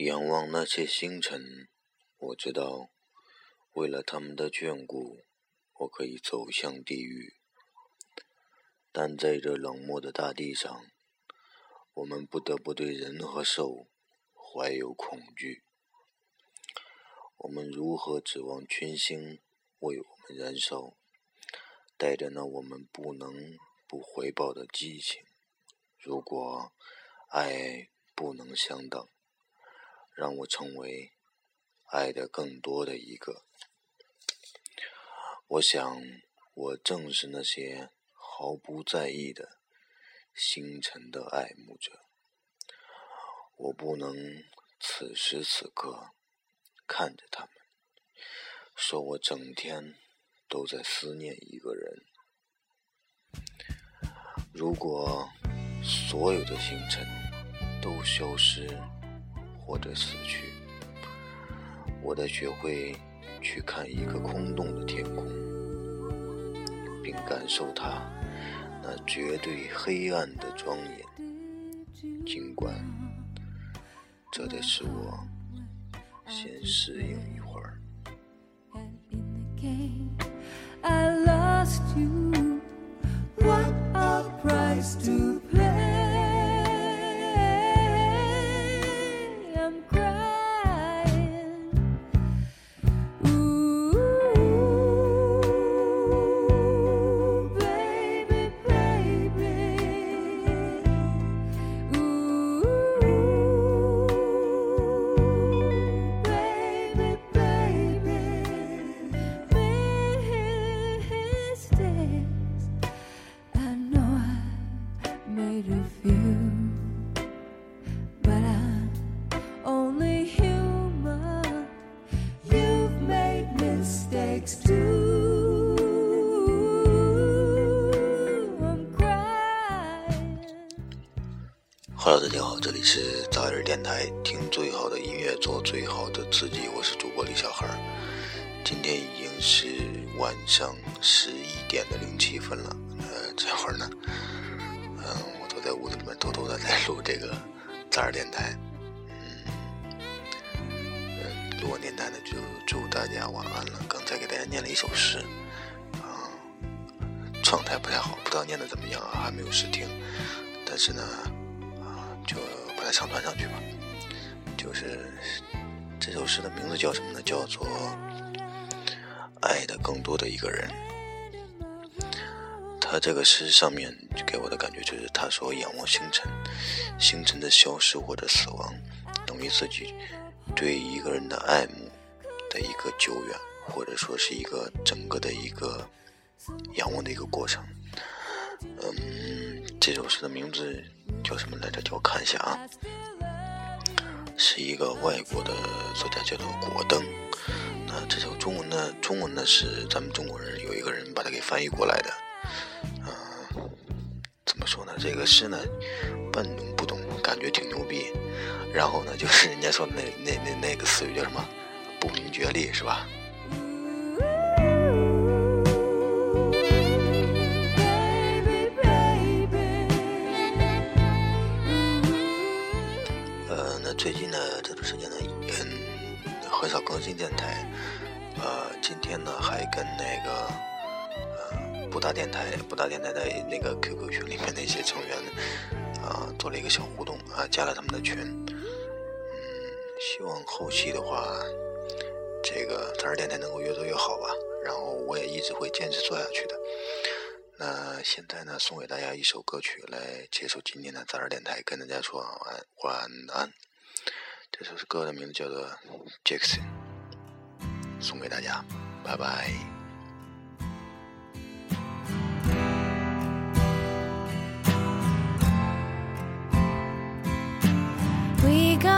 仰望那些星辰，我知道，为了他们的眷顾，我可以走向地狱。但在这冷漠的大地上，我们不得不对人和兽怀有恐惧。我们如何指望群星为我们燃烧，带着那我们不能不回报的激情？如果爱不能相等，让我成为爱的更多的一个。我想，我正是那些毫不在意的星辰的爱慕者。我不能此时此刻看着他们，说我整天都在思念一个人。如果所有的星辰都消失或者死去，我得学会去看一个空洞的天空，并感受它那绝对黑暗的庄严，尽管。这得使我先适应一会儿。Hello，大家好，这里是早点电台，听最好的音乐，做最好的自己。我是主播李小孩，今天已经是晚上十一点的零七分了。呃，这会儿呢，嗯，我都在屋子里面偷偷的在录这个早点电台。嗯，录完电台呢，就祝大家晚安了。刚才给大家念了一首诗，啊，状态不太好，不知道念的怎么样啊，还没有试听，但是呢。上传上去吧。就是这首诗的名字叫什么呢？叫做《爱的更多的一个人》。他这个诗上面给我的感觉就是，他说仰望星辰，星辰的消失或者死亡，等于自己对一个人的爱慕的一个久远，或者说是一个整个的一个仰望的一个过程。嗯，这首诗的名字。叫什么来着？叫我看一下啊，是一个外国的作家，叫做果灯。那这首中文呢？中文呢是咱们中国人有一个人把它给翻译过来的。嗯，怎么说呢？这个诗呢，半懂不懂，感觉挺牛逼。然后呢，就是人家说那那那那个词语叫什么？不明觉厉，是吧？最近呢，这段时间呢，嗯，很少更新电台。呃，今天呢，还跟那个呃，布达电台、布达电台的那个 QQ 群里面的一些成员啊，做了一个小互动啊，加了他们的群。嗯，希望后期的话，这个杂儿电台能够越做越好吧。然后我也一直会坚持做下去的。那现在呢，送给大家一首歌曲来结束今天的杂儿电台，跟大家说晚晚安。这首歌的名字叫做《Jackson》，送给大家，拜拜。We go.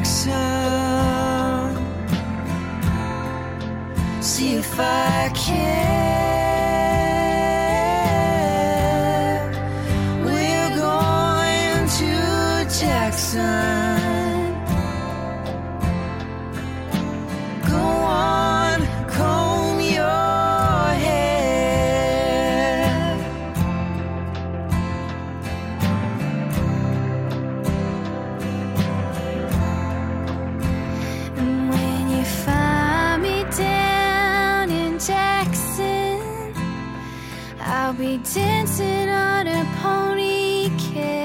action. See if I can. be dancing on a pony kid.